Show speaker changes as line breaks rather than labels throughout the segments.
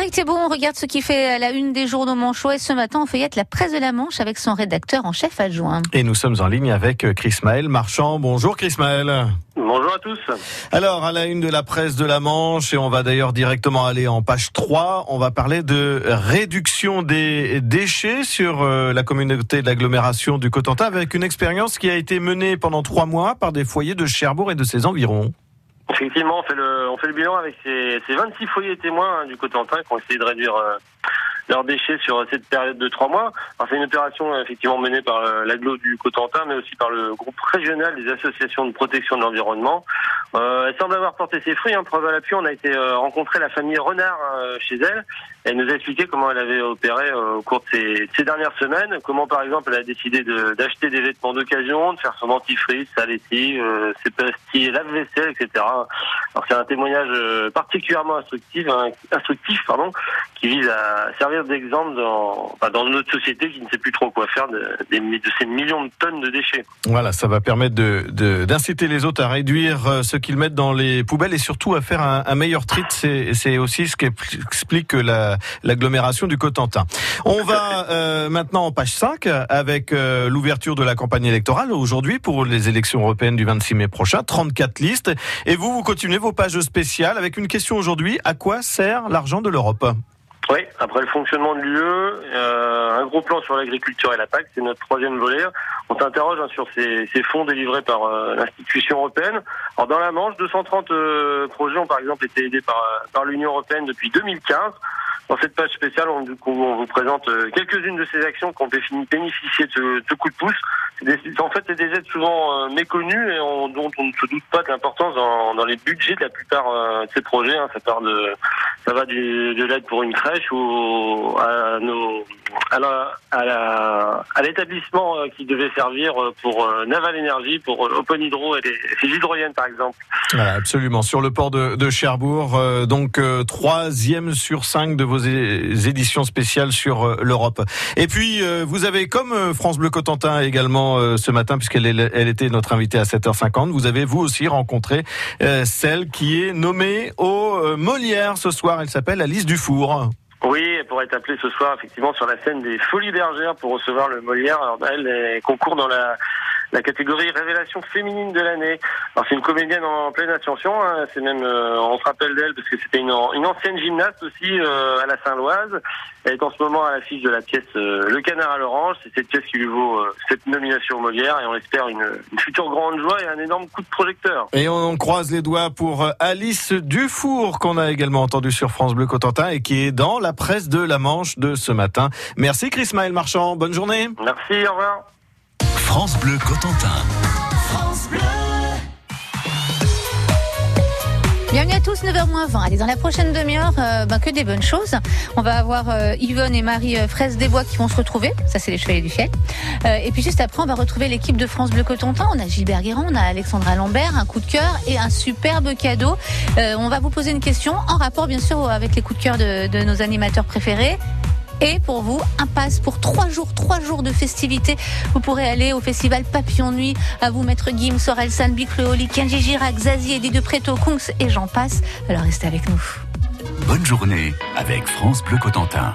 Frédéric Thébault, on regarde ce qui fait la une des journaux manchots et ce matin on feuillette la presse de la Manche avec son rédacteur en chef adjoint.
Et nous sommes en ligne avec Chris Maël Marchand. Bonjour Chris Maël.
Bonjour à tous.
Alors, à la une de la presse de la Manche, et on va d'ailleurs directement aller en page 3, on va parler de réduction des déchets sur euh, la communauté de l'agglomération du Cotentin avec une expérience qui a été menée pendant trois mois par des foyers de Cherbourg et de ses environs.
Effectivement, on fait le, on fait le bilan avec ces, ces 26 foyers témoins hein, du Cotentin qui ont essayé de réduire euh, leurs déchets sur cette période de trois mois. C'est une opération euh, effectivement menée par euh, l'aglo du Cotentin, mais aussi par le groupe régional des associations de protection de l'environnement. Euh, elle semble avoir porté ses fruits. Hein, preuve à l'appui, on a été euh, rencontrer la famille Renard chez elle. Elle nous a expliqué comment elle avait opéré au cours de ces, dernières semaines, comment par exemple elle a décidé d'acheter des vêtements d'occasion, de faire son dentifrice, sa lessive, ses pastilles, lave-vaisselle, etc. Alors c'est un témoignage particulièrement instructif, hein, instructif pardon, qui vise à servir d'exemple dans, dans notre société qui ne sait plus trop quoi faire de, ces millions de tonnes de déchets.
Voilà, ça va permettre d'inciter de, les autres à réduire euh, ce qu'ils mettent dans les poubelles et surtout à faire un, meilleur tri. C'est aussi ce qu'explique l'agglomération du Cotentin. On va euh, maintenant en page 5 avec euh, l'ouverture de la campagne électorale aujourd'hui pour les élections européennes du 26 mai prochain. 34 listes. Et vous, vous continuez vos pages spéciales avec une question aujourd'hui. À quoi sert l'argent de l'Europe?
Oui, après le fonctionnement de l'UE, euh, un gros plan sur l'agriculture et la PAC, c'est notre troisième volet. On s'interroge hein, sur ces, ces, fonds délivrés par euh, l'institution européenne. Alors dans la Manche, 230 euh, projets ont par exemple été aidés par, par l'Union européenne depuis 2015. Dans cette page spéciale, on, on vous présente euh, quelques-unes de ces actions qui ont bénéficié de ce, ce coup de pouce. En fait, c'est des aides souvent euh, méconnues et on, dont on ne se doute pas de l'importance dans, dans, les budgets de la plupart euh, de ces projets. Hein. Ça, part de, ça va du, de l'aide pour une crèche ou à nos à l'établissement qui devait servir pour Naval Énergie, pour Open Hydro et les, hydroliennes par exemple.
absolument. Sur le port de, Cherbourg, donc troisième sur cinq de vos éditions spéciales sur euh, l'Europe. Et puis, euh, vous avez, comme euh, France Bleu Cotentin également ce matin, puisqu'elle elle était notre invitée à 7h50, vous avez vous aussi rencontré celle qui est nommée au Molière ce soir. Elle s'appelle Alice Dufour.
Oui, elle pourrait être appelée ce soir effectivement sur la scène des Folies Bergères pour recevoir le Molière. Elle, elle concourt dans la la catégorie révélation féminine de l'année. Alors c'est une comédienne en pleine ascension, hein. c'est même euh, on se rappelle d'elle parce que c'était une, une, ancienne gymnaste aussi euh, à la Saint-Loise. Elle est en ce moment à l'affiche de la pièce euh, Le Canard à l'orange. C'est cette pièce qui lui vaut cette nomination au Molière et on espère une, une, future grande joie et un énorme coup de projecteur.
Et on croise les doigts pour Alice Dufour qu'on a également entendu sur France Bleu Cotentin et qui est dans la presse de la Manche de ce matin. Merci Chris Maël Marchand, bonne journée.
Merci, au revoir.
France Bleu Cotentin. France Bleu.
Bienvenue à tous, 9h20. Allez, dans la prochaine demi-heure, euh, ben, que des bonnes choses. On va avoir euh, Yvonne et Marie euh, Fraisse des Bois qui vont se retrouver. Ça, c'est les Chevaliers du Fiel. Euh, et puis juste après, on va retrouver l'équipe de France Bleu Cotentin. On a Gilbert Guérin, on a Alexandra Lambert, un coup de cœur et un superbe cadeau. on va vous poser une question en rapport, bien sûr, avec les coups de cœur de, de nos animateurs préférés. Et pour vous, un passe pour trois jours, trois jours de festivités. Vous pourrez aller au festival Papillon Nuit. À vous, Maître Guim, Sorel San, Bicleoli, Kenji Girac, Zazie, Eddie de Préto, Kungs et j'en passe. Alors restez avec nous.
Bonne journée avec France Bleu Cotentin.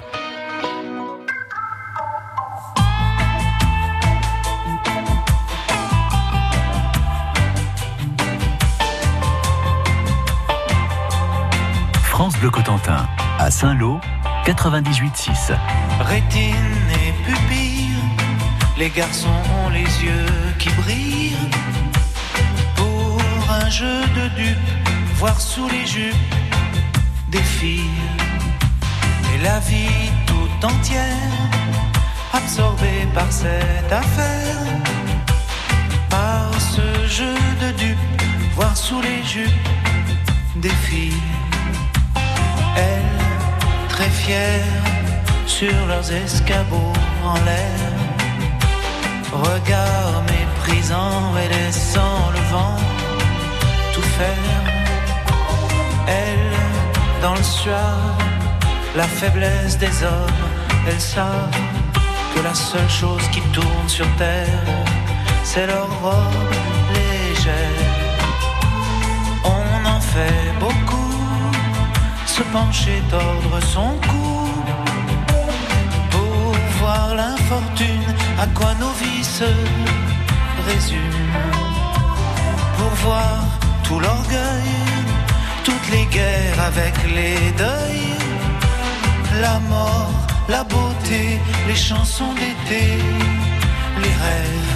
France Bleu Cotentin, à Saint-Lô, 98.6.
Rétine et pupille, les garçons ont les yeux qui brillent. Pour un jeu de dupes, voir sous les jupes des filles. Et la vie tout entière, absorbée par cette affaire. Par ce jeu de dupes, voir sous les jupes des filles. Elle fiers sur leurs escabeaux en l'air. Regard méprisant et laissant le vent tout faire. Elle, dans le soir, la faiblesse des hommes, elles savent que la seule chose qui tourne sur terre, c'est leur robe légère. On en fait beaucoup se pencher, tordre son cou pour voir l'infortune, à quoi nos vies se résument, pour voir tout l'orgueil, toutes les guerres avec les deuils, la mort, la beauté, les chansons d'été, les rêves.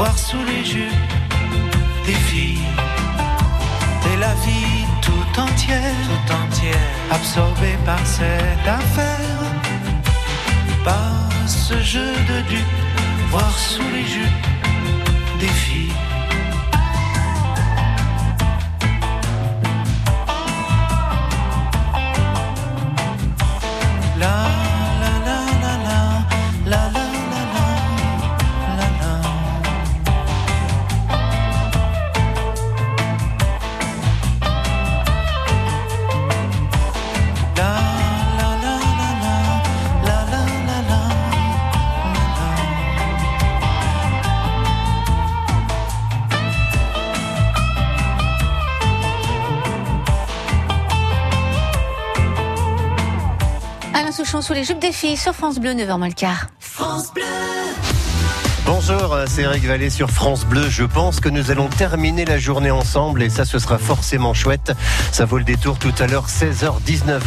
voir sous les jupes des filles et la vie tout entière, tout entière, absorbée par cette affaire, par ce jeu de dupes, voir sous les jupes des filles.
Alain Souchon sous les jupes des filles sur France Bleu, 9h moins le quart.
Bonjour, euh, c'est Eric Vallée sur France Bleu. Je pense que nous allons terminer la journée ensemble et ça, ce sera forcément chouette. Ça vaut le détour tout à l'heure, 16h19.